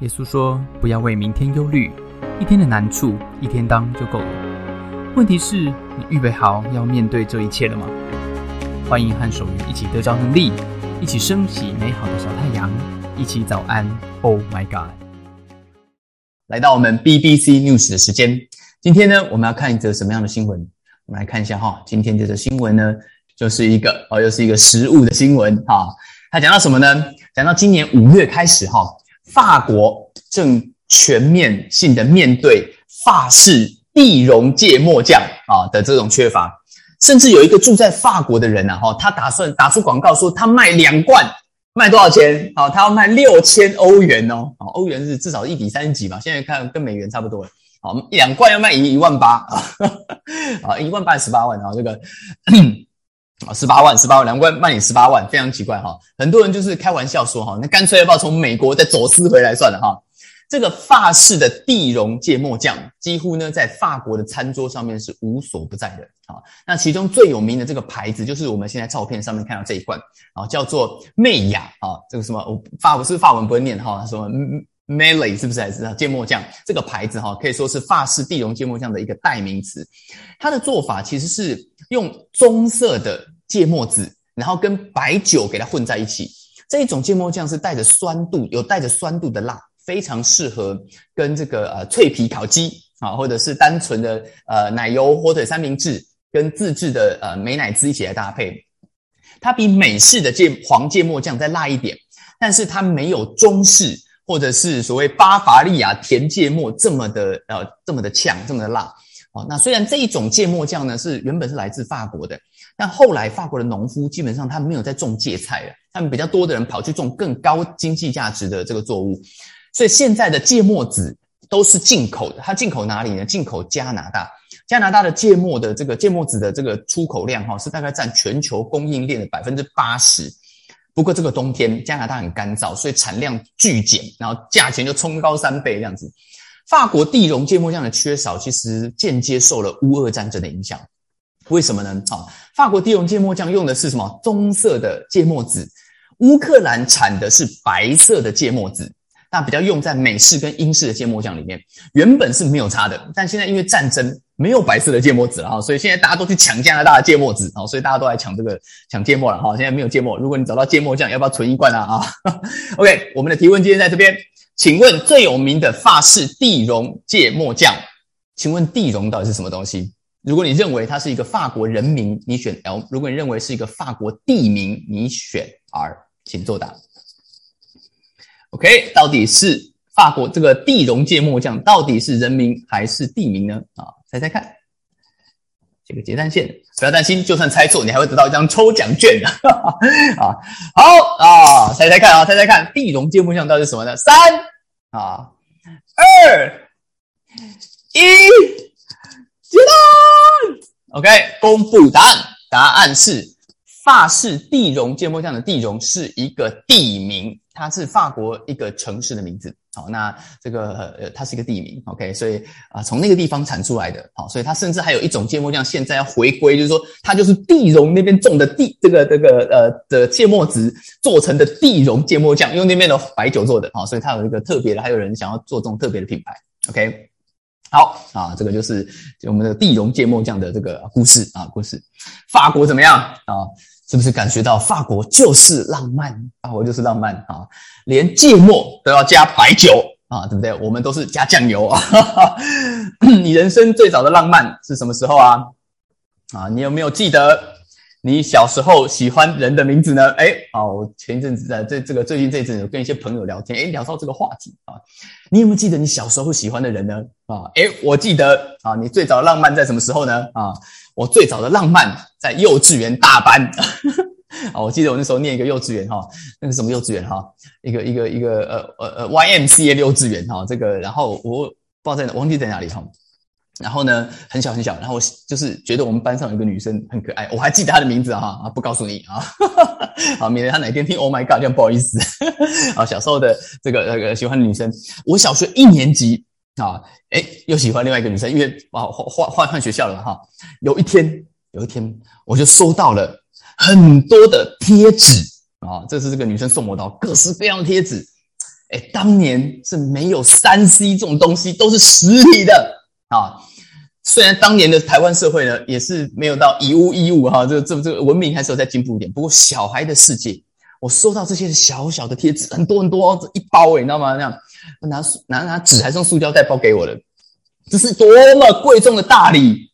耶稣说：“不要为明天忧虑，一天的难处一天当就够了。问题是，你预备好要面对这一切了吗？”欢迎和守愚一起得着能力，一起升起美好的小太阳，一起早安。Oh my God！来到我们 BBC News 的时间，今天呢，我们要看一则什么样的新闻？我们来看一下哈，今天这则新闻呢，就是一个哦，又是一个食物的新闻哈。它讲到什么呢？讲到今年五月开始哈。法国正全面性的面对法式地溶芥末酱啊的这种缺乏，甚至有一个住在法国的人呐，哈，他打算打出广告说他卖两罐，卖多少钱？好，他要卖六千欧元哦，好，欧元是至少一比三十几吧，现在看跟美元差不多了，好，两罐要卖一一万八啊，啊，一万八十八万啊，这个。啊，十八万，十八万，两罐卖你十八万，非常奇怪哈。很多人就是开玩笑说哈，那干脆要不要从美国再走私回来算了哈。这个法式的地溶芥末酱，几乎呢在法国的餐桌上面是无所不在的啊。那其中最有名的这个牌子，就是我们现在照片上面看到这一罐啊，叫做媚雅啊，这个什么我法不是法文不会念哈，什么 Melee 是不是还是芥末酱？这个牌子哈，可以说是法式地溶芥末酱的一个代名词。它的做法其实是用棕色的芥末籽，然后跟白酒给它混在一起。这一种芥末酱是带着酸度，有带着酸度的辣，非常适合跟这个呃脆皮烤鸡啊，或者是单纯的呃奶油火腿三明治跟自制的呃美乃滋一起来搭配。它比美式的芥黄芥末酱再辣一点，但是它没有中式。或者是所谓巴伐利亚甜芥末这么的呃这么的呛这么的辣哦，那虽然这一种芥末酱呢是原本是来自法国的，但后来法国的农夫基本上他没有在种芥菜了，他们比较多的人跑去种更高经济价值的这个作物，所以现在的芥末籽都是进口的。它进口哪里呢？进口加拿大，加拿大的芥末的这个芥末籽的这个出口量哈是大概占全球供应链的百分之八十。不过这个冬天加拿大很干燥，所以产量巨减，然后价钱就冲高三倍这样子。法国地溶芥末酱的缺少，其实间接受了乌俄战争的影响。为什么呢？啊，法国地溶芥末酱用的是什么棕色的芥末籽，乌克兰产的是白色的芥末籽。那比较用在美式跟英式的芥末酱里面，原本是没有差的，但现在因为战争没有白色的芥末籽了哈，所以现在大家都去抢加拿大的芥末籽啊，所以大家都来抢这个抢芥末了哈。现在没有芥末，如果你找到芥末酱，要不要存一罐啊？啊，OK，我们的提问今天在这边，请问最有名的法式地溶芥末酱，请问地溶到底是什么东西？如果你认为它是一个法国人名，你选 L；如果你认为是一个法国地名，你选 R，请作答。OK，到底是法国这个地溶芥末酱到底是人名还是地名呢？啊，猜猜看，这个结单线不要担心，就算猜错，你还会得到一张抽奖券的 啊。好啊，猜猜看啊，猜猜看，地溶芥末酱到底是什么呢？三啊，二一，结单。OK，公布答案，答案是法式地溶芥末酱的地龙是一个地名。它是法国一个城市的名字，好，那这个呃，它是一个地名，OK，所以啊，从那个地方产出来的，好，所以它甚至还有一种芥末酱，现在要回归，就是说它就是地溶那边种的地，这个这个呃的芥末籽做成的地溶芥末酱，用那边的白酒做的，好，所以它有一个特别的，还有人想要做这种特别的品牌，OK，好啊，这个就是我们的地溶芥末酱的这个故事啊，故事，法国怎么样啊？是不是感觉到法国就是浪漫？法国就是浪漫啊！连芥末都要加白酒啊，对不对？我们都是加酱油啊！你人生最早的浪漫是什么时候啊？啊，你有没有记得你小时候喜欢人的名字呢？哎，啊，我前一阵子在这这个最近这一阵有跟一些朋友聊天，哎，聊到这个话题啊，你有没有记得你小时候喜欢的人呢？啊，哎，我记得啊，你最早浪漫在什么时候呢？啊？我最早的浪漫在幼稚园大班。啊，我记得我那时候念一个幼稚园哈，那个什么幼稚园哈，一个一个一个呃呃呃 Y M C A 幼稚园哈，这个然后我不知道在哪，忘记在哪里哈，然后呢很小很小，然后就是觉得我们班上有个女生很可爱，我还记得她的名字哈啊，不告诉你啊，好，免得她哪天听 Oh my God 这样不好意思。啊，小时候的这个那个喜欢的女生，我小学一年级。啊，哎，又喜欢另外一个女生，因为啊换换换学校了哈。有一天，有一天，我就收到了很多的贴纸啊，这是这个女生送我的各式各样的贴纸。哎，当年是没有三 C 这种东西，都是实体的啊。虽然当年的台湾社会呢，也是没有到以物易物哈，这这这个文明还是有在进步一点。不过小孩的世界，我收到这些小小的贴纸，很多很多，一包哎，你知道吗？那样拿拿拿纸还是用塑胶袋包给我的，这是多么贵重的大礼！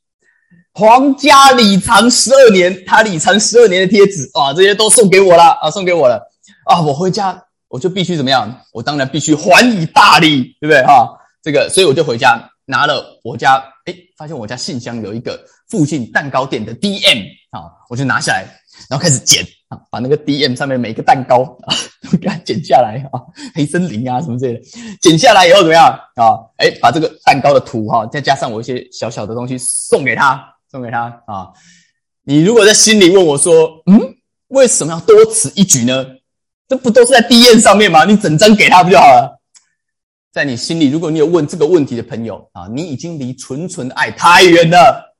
皇家礼藏十二年，他礼藏十二年的贴纸啊，这些都送给我了啊，送给我了啊！我回家我就必须怎么样？我当然必须还以大礼，对不对哈？这个，所以我就回家拿了我家，哎，发现我家信箱有一个附近蛋糕店的 DM 啊，我就拿下来，然后开始剪把那个 DM 上面每一个蛋糕啊都 给它剪下来啊，黑森林啊什么之类的，剪下来以后怎么样啊？哎，把这个蛋糕的图哈，再加上我一些小小的东西送给他。送给他啊！你如果在心里问我说：“嗯，为什么要多此一举呢？这不都是在 D N 上面吗？你整张给他不就好了？”在你心里，如果你有问这个问题的朋友啊，你已经离纯纯的爱太远了，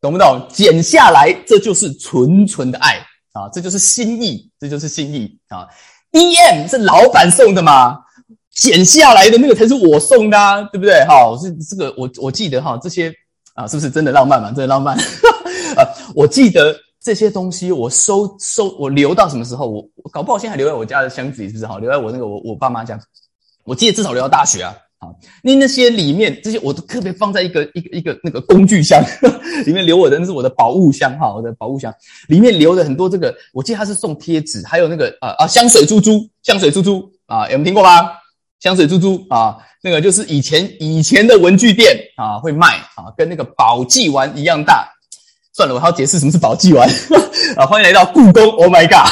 懂不懂？剪下来，这就是纯纯的爱啊！这就是心意，这就是心意啊！D M 是老板送的嘛？剪下来的那个才是我送的，啊，对不对？哈，是这个，我我记得哈，这些。啊，是不是真的浪漫嘛？真的浪漫。啊，我记得这些东西，我收收，我留到什么时候？我搞不好现在还留在我家的箱子里，是不是？好，留在我那个我我爸妈家。我记得至少留到大学啊。好，那那些里面这些，我都特别放在一个一个一个那个工具箱 里面留我的，那是我的宝物箱哈，我的宝物箱里面留了很多这个。我记得他是送贴纸，还有那个啊啊香水珠珠，香水珠珠啊，有没听过吗？香水珠珠啊，那个就是以前以前的文具店啊会卖啊，跟那个宝济丸一样大。算了，我还要解释什么是宝济丸 啊！欢迎来到故宫，Oh my god！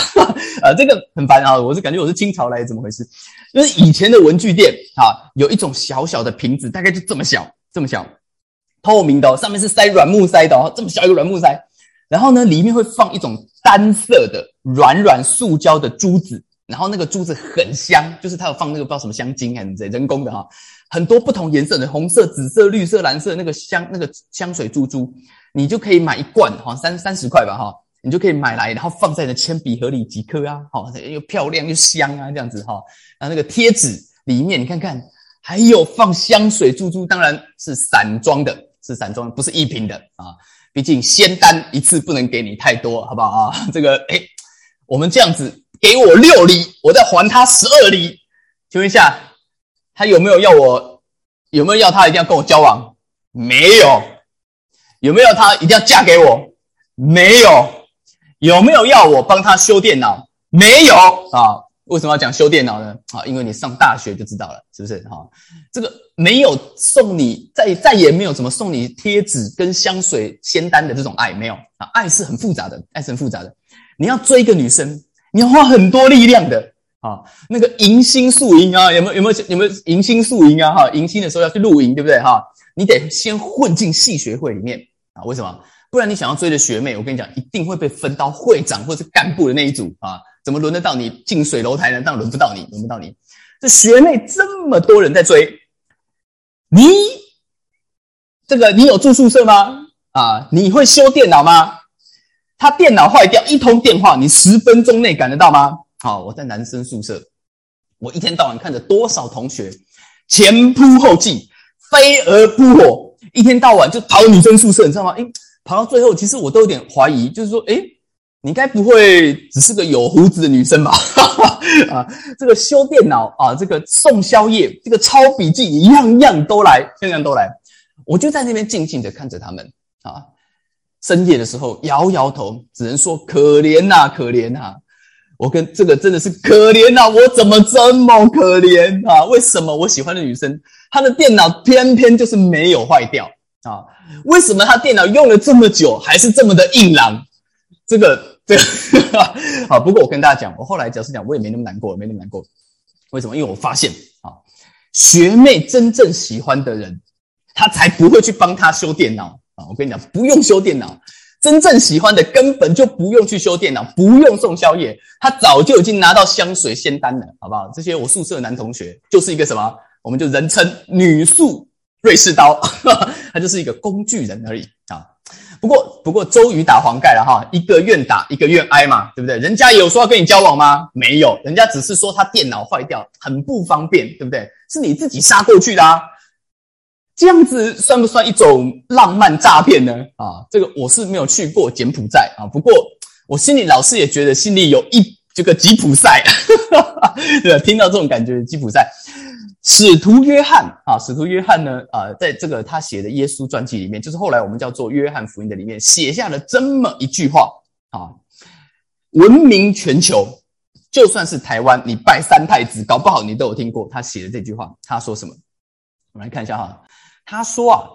啊，这个很烦啊，我是感觉我是清朝来的，怎么回事？就是以前的文具店啊，有一种小小的瓶子，大概就这么小，这么小，透明的，上面是塞软木塞的哦，这么小一个软木塞，然后呢，里面会放一种单色的软软塑胶的珠子。然后那个珠子很香，就是它有放那个不知道什么香精还是人人工的哈，很多不同颜色的红色、紫色、绿色、蓝色那个香那个香水珠珠，你就可以买一罐哈，三三十块吧哈，你就可以买来，然后放在你的铅笔盒里几颗啊，好又漂亮又香啊这样子哈。然后那个贴纸里面你看看，还有放香水珠珠，当然是散装的，是散装，不是一瓶的啊，毕竟仙丹一次不能给你太多，好不好啊？这个哎，我们这样子。给我六厘，我再还他十二厘。请问一下，他有没有要我？有没有要他一定要跟我交往？没有。有没有他一定要嫁给我？没有。有没有要我帮他修电脑？没有啊。为什么要讲修电脑呢？啊，因为你上大学就知道了，是不是？哈，这个没有送你，再再也没有怎么送你贴纸跟香水、仙丹的这种爱，没有啊。爱是很复杂的，爱是很复杂的。你要追一个女生。你要花很多力量的啊，那个迎新宿营啊，有没有有没有有没有迎新宿营啊？哈，迎新的时候要去露营，对不对？哈，你得先混进戏学会里面啊。为什么？不然你想要追的学妹，我跟你讲，一定会被分到会长或者是干部的那一组啊。怎么轮得到你近水楼台呢？当然轮不到你，轮不到你。这学妹这么多人在追，你这个你有住宿舍吗？啊，你会修电脑吗？他电脑坏掉，一通电话，你十分钟内赶得到吗？好，我在男生宿舍，我一天到晚看着多少同学前仆后继，飞蛾扑火，一天到晚就跑女生宿舍，你知道吗？诶，跑到最后，其实我都有点怀疑，就是说，诶，你该不会只是个有胡子的女生吧？啊，这个修电脑啊，这个送宵夜，这个抄笔记，一样样都来，样样都来，我就在那边静静的看着他们啊。深夜的时候摇摇头，只能说可怜呐，可怜呐！我跟这个真的是可怜呐，我怎么这么可怜啊？为什么我喜欢的女生，她的电脑偏偏就是没有坏掉啊？为什么他电脑用了这么久还是这么的硬朗？这个这个 好，不过我跟大家讲，我后来假设讲，我也没那么难过，没那么难过。为什么？因为我发现啊，学妹真正喜欢的人，她才不会去帮她修电脑。啊，我跟你讲，不用修电脑，真正喜欢的根本就不用去修电脑，不用送宵夜，他早就已经拿到香水仙丹了，好不好？这些我宿舍男同学就是一个什么，我们就人称女宿瑞士刀，他就是一个工具人而已啊。不过，不过周瑜打黄盖了哈，一个愿打，一个愿挨嘛，对不对？人家有说要跟你交往吗？没有，人家只是说他电脑坏掉，很不方便，对不对？是你自己杀过去的啊，这样子算不算一种浪漫诈骗呢？啊，这个我是没有去过柬埔寨啊，不过我心里老是也觉得心里有一这个吉普赛，对听到这种感觉，吉普赛。使徒约翰啊，使徒约翰呢，啊，在这个他写的耶稣传记里面，就是后来我们叫做约翰福音的里面，写下了这么一句话啊，闻名全球，就算是台湾，你拜三太子，搞不好你都有听过他写的这句话。他说什么？我们来看一下哈，他说啊，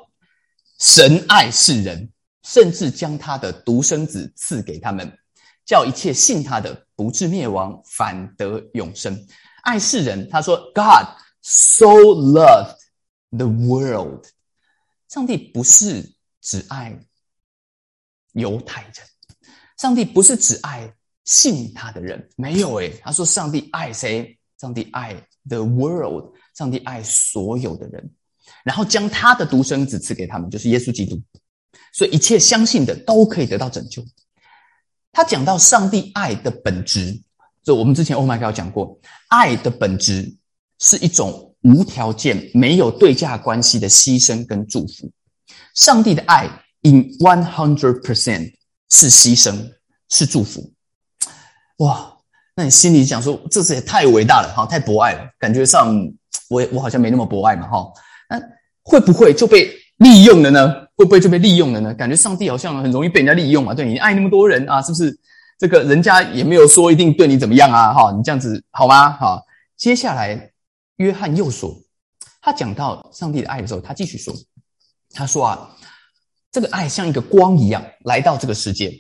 神爱世人，甚至将他的独生子赐给他们，叫一切信他的不至灭亡，反得永生。爱世人，他说 God。So love the world，上帝不是只爱犹太人，上帝不是只爱信他的人，没有诶，他说上帝爱谁？上帝爱 the world，上帝爱所有的人，然后将他的独生子赐给他们，就是耶稣基督，所以一切相信的都可以得到拯救。他讲到上帝爱的本质，就我们之前 Oh my God 讲过，爱的本质。是一种无条件、没有对价关系的牺牲跟祝福。上帝的爱 in one hundred percent 是牺牲，是祝福。哇，那你心里想说，这次也太伟大了，哈，太博爱了。感觉上，我我好像没那么博爱嘛，哈。那会不会就被利用了呢？会不会就被利用了呢？感觉上帝好像很容易被人家利用啊。对你爱那么多人啊，是不是？这个人家也没有说一定对你怎么样啊，哈，你这样子好吗？好，接下来。约翰又说，他讲到上帝的爱的时候，他继续说：“他说啊，这个爱像一个光一样来到这个世界。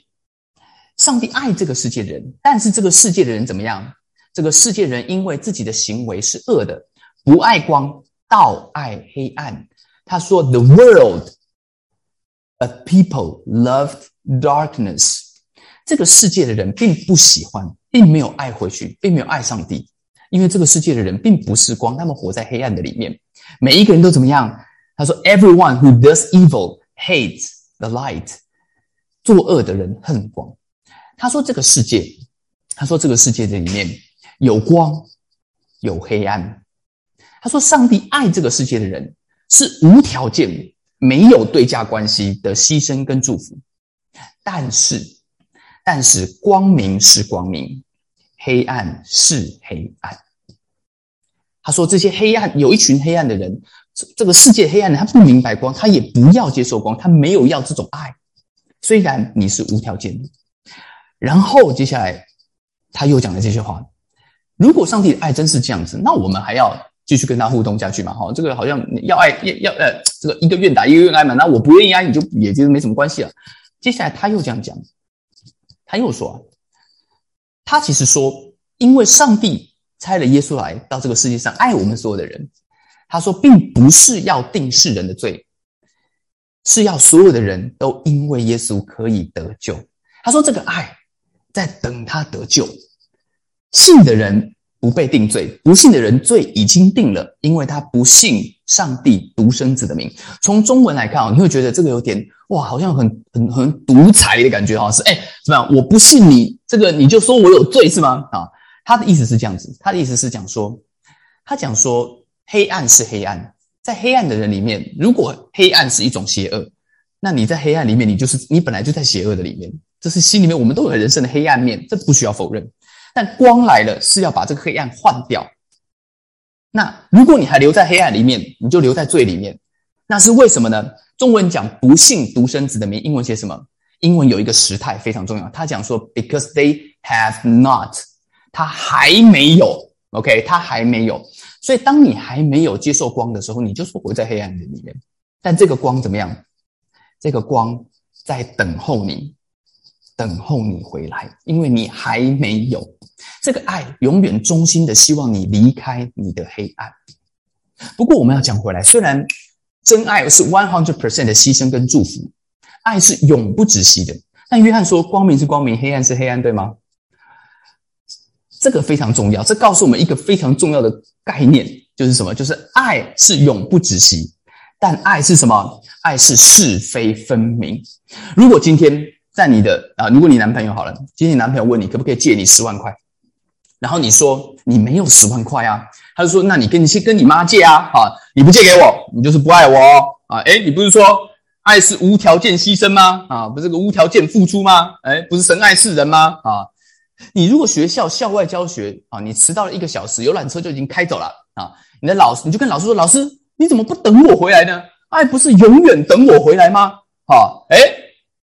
上帝爱这个世界的人，但是这个世界的人怎么样？这个世界人因为自己的行为是恶的，不爱光，倒爱黑暗。他说：‘The world of people loved darkness。’这个世界的人并不喜欢，并没有爱回去，并没有爱上帝。”因为这个世界的人并不是光，他们活在黑暗的里面。每一个人都怎么样？他说：“Everyone who does evil hates the light。”作恶的人恨光。他说：“这个世界，他说这个世界的里面有光，有黑暗。”他说：“上帝爱这个世界的人是无条件、没有对价关系的牺牲跟祝福。但是，但是光明是光明。”黑暗是黑暗。他说：“这些黑暗有一群黑暗的人，这个世界黑暗的，他不明白光，他也不要接受光，他没有要这种爱。虽然你是无条件的。然后接下来他又讲了这些话：如果上帝的爱真是这样子，那我们还要继续跟他互动下去吗？哈，这个好像要爱要要呃，这个一个愿打一个愿挨嘛。那我不愿意挨你就也就没什么关系了。接下来他又这样讲，他又说。”他其实说，因为上帝差了耶稣来到这个世界上爱我们所有的人，他说，并不是要定世人的罪，是要所有的人都因为耶稣可以得救。他说，这个爱在等他得救，信的人。不被定罪，不信的人罪已经定了，因为他不信上帝独生子的名。从中文来看啊，你会觉得这个有点哇，好像很很很独裁的感觉啊，是哎怎么样？我不信你这个，你就说我有罪是吗？啊，他的意思是这样子，他的意思是讲说，他讲说黑暗是黑暗，在黑暗的人里面，如果黑暗是一种邪恶，那你在黑暗里面，你就是你本来就在邪恶的里面，这是心里面我们都有人生的黑暗面，这不需要否认。但光来了是要把这个黑暗换掉。那如果你还留在黑暗里面，你就留在罪里面。那是为什么呢？中文讲不幸独生子的名，英文写什么？英文有一个时态非常重要。他讲说，because they have not，他还没有。OK，他还没有。所以当你还没有接受光的时候，你就是活在黑暗的里面。但这个光怎么样？这个光在等候你。等候你回来，因为你还没有这个爱，永远衷心的希望你离开你的黑暗。不过我们要讲回来，虽然真爱是 one hundred percent 的牺牲跟祝福，爱是永不止息的。但约翰说，光明是光明，黑暗是黑暗，对吗？这个非常重要，这告诉我们一个非常重要的概念，就是什么？就是爱是永不止息，但爱是什么？爱是是非分明。如果今天在你的啊，如果你男朋友好了，今天你男朋友问你可不可以借你十万块，然后你说你没有十万块啊，他就说那你跟你先跟你妈借啊，啊，你不借给我，你就是不爱我啊，诶，你不是说爱是无条件牺牲吗？啊，不是个无条件付出吗？诶，不是神爱世人吗？啊，你如果学校校外教学啊，你迟到了一个小时，游览车就已经开走了啊，你的老师你就跟老师说，老师。你怎么不等我回来呢？爱不是永远等我回来吗？啊，哎，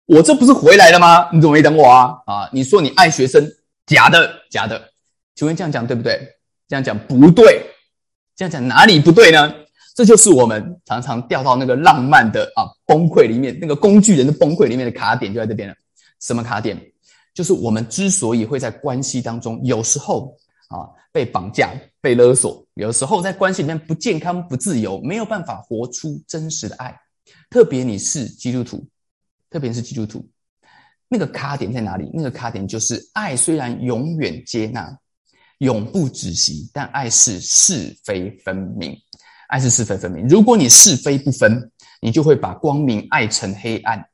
我这不是回来了吗？你怎么没等我啊？啊，你说你爱学生，假的，假的。请问这样讲对不对？这样讲不对。这样讲哪里不对呢？这就是我们常常掉到那个浪漫的啊崩溃里面，那个工具人的崩溃里面的卡点就在这边了。什么卡点？就是我们之所以会在关系当中，有时候啊被绑架。被勒索，有时候在关系里面不健康、不自由，没有办法活出真实的爱。特别你是基督徒，特别是基督徒，那个卡点在哪里？那个卡点就是爱，虽然永远接纳、永不止息，但爱是是非分明。爱是是非分明。如果你是非不分，你就会把光明爱成黑暗。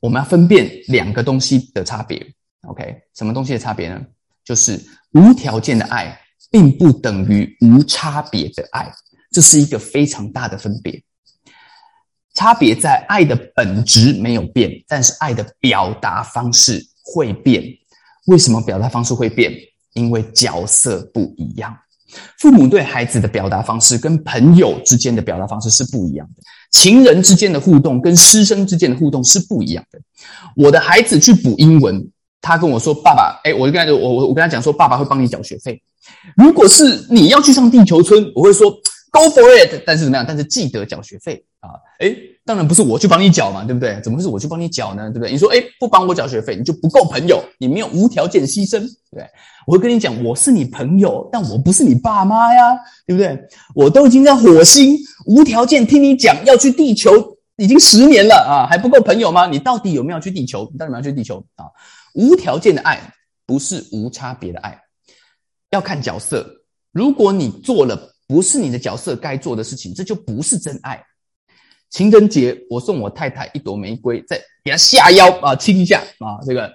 我们要分辨两个东西的差别。OK，什么东西的差别呢？就是无条件的爱，并不等于无差别的爱，这是一个非常大的分别。差别在爱的本质没有变，但是爱的表达方式会变。为什么表达方式会变？因为角色不一样。父母对孩子的表达方式跟朋友之间的表达方式是不一样的，情人之间的互动跟师生之间的互动是不一样的。我的孩子去补英文。他跟我说：“爸爸，哎，我就跟他，我我我跟他讲说，爸爸会帮你缴学费。如果是你要去上地球村，我会说 Go for it。但是怎么样？但是记得缴学费啊！哎，当然不是我去帮你缴嘛，对不对？怎么会是我去帮你缴呢？对不对？你说，哎，不帮我缴学费，你就不够朋友，你没有无条件牺牲，对？我会跟你讲，我是你朋友，但我不是你爸妈呀，对不对？我都已经在火星无条件听你讲要去地球，已经十年了啊，还不够朋友吗？你到底有没有去地球？你到底有没有去地球啊？”无条件的爱不是无差别的爱，要看角色。如果你做了不是你的角色该做的事情，这就不是真爱。情人节我送我太太一朵玫瑰，再给她下腰啊亲一下啊，这个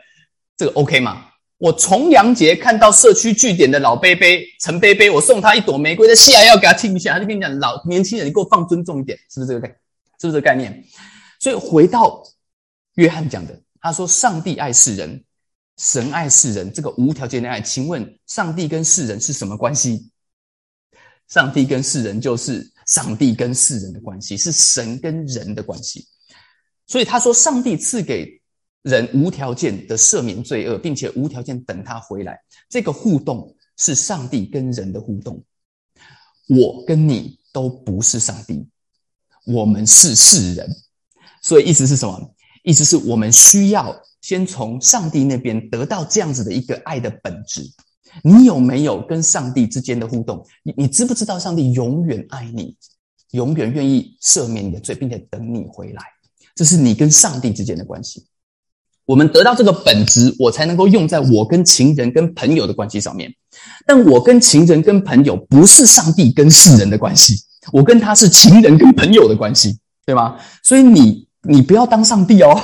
这个 OK 吗？我重阳节看到社区据点的老贝贝陈贝贝，我送他一朵玫瑰，再下腰给他亲一下，他就跟你讲老年轻人，你给我放尊重一点，是不是这个概？是不是这个概念？所以回到约翰讲的，他说上帝爱世人。神爱世人，这个无条件的爱，请问上帝跟世人是什么关系？上帝跟世人就是上帝跟世人的关系，是神跟人的关系。所以他说，上帝赐给人无条件的赦免罪恶，并且无条件等他回来。这个互动是上帝跟人的互动。我跟你都不是上帝，我们是世人。所以意思是什么？意思是我们需要。先从上帝那边得到这样子的一个爱的本质，你有没有跟上帝之间的互动？你你知不知道上帝永远爱你，永远愿意赦免你的罪，并且等你回来？这是你跟上帝之间的关系。我们得到这个本质，我才能够用在我跟情人、跟朋友的关系上面。但我跟情人、跟朋友不是上帝跟世人的关系，我跟他是情人跟朋友的关系，对吗？所以你你不要当上帝哦。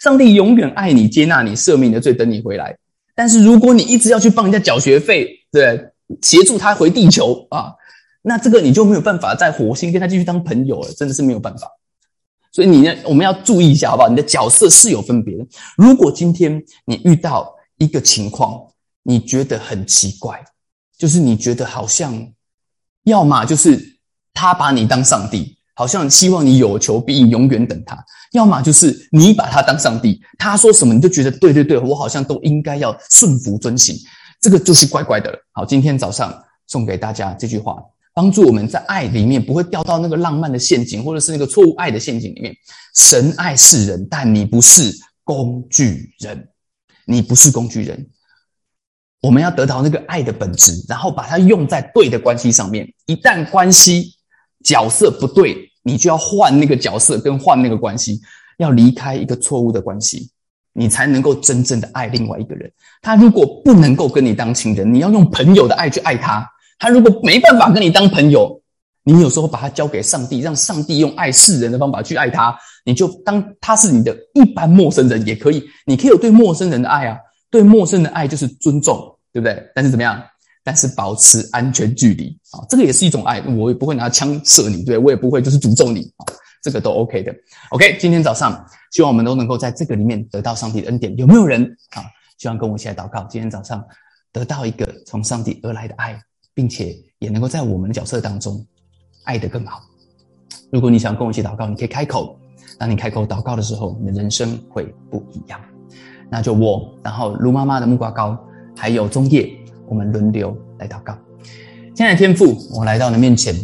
上帝永远爱你，接纳你，赦免你的罪，等你回来。但是如果你一直要去帮人家缴学费，对，协助他回地球啊，那这个你就没有办法在火星跟他继续当朋友了，真的是没有办法。所以你呢，我们要注意一下，好不好？你的角色是有分别的。如果今天你遇到一个情况，你觉得很奇怪，就是你觉得好像，要么就是他把你当上帝。好像希望你有求必应，永远等他；要么就是你把他当上帝，他说什么你就觉得对对对，我好像都应该要顺服遵行，这个就是怪怪的了。好，今天早上送给大家这句话，帮助我们在爱里面不会掉到那个浪漫的陷阱，或者是那个错误爱的陷阱里面。神爱世人，但你不是工具人，你不是工具人。我们要得到那个爱的本质，然后把它用在对的关系上面。一旦关系，角色不对，你就要换那个角色，跟换那个关系，要离开一个错误的关系，你才能够真正的爱另外一个人。他如果不能够跟你当情人，你要用朋友的爱去爱他。他如果没办法跟你当朋友，你有时候把他交给上帝，让上帝用爱世人的方法去爱他，你就当他是你的一般陌生人也可以，你可以有对陌生人的爱啊，对陌生的爱就是尊重，对不对？但是怎么样？但是保持安全距离啊，这个也是一种爱，我也不会拿枪射你，对我也不会就是诅咒你啊，这个都 OK 的。OK，今天早上希望我们都能够在这个里面得到上帝的恩典。有没有人啊？希望跟我一起来祷告，今天早上得到一个从上帝而来的爱，并且也能够在我们的角色当中。爱得更好。如果你想跟我一起祷告，你可以开口。当你开口祷告的时候，你的人生会不一样。那就我，然后卢妈妈的木瓜膏，还有中叶，我们轮流来祷告。亲爱的天父，我来到你面前，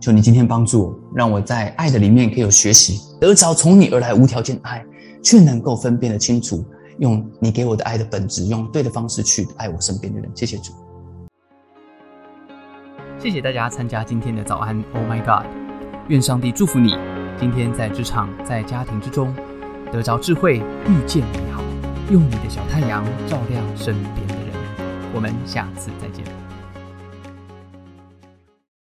求你今天帮助我，让我在爱的里面可以有学习，得着从你而来无条件的爱，却能够分辨得清楚，用你给我的爱的本质，用对的方式去爱我身边的人。谢谢主。谢谢大家参加今天的早安，Oh my God！愿上帝祝福你，今天在职场、在家庭之中得着智慧，遇见美好，用你的小太阳照亮身边。我们下次再见。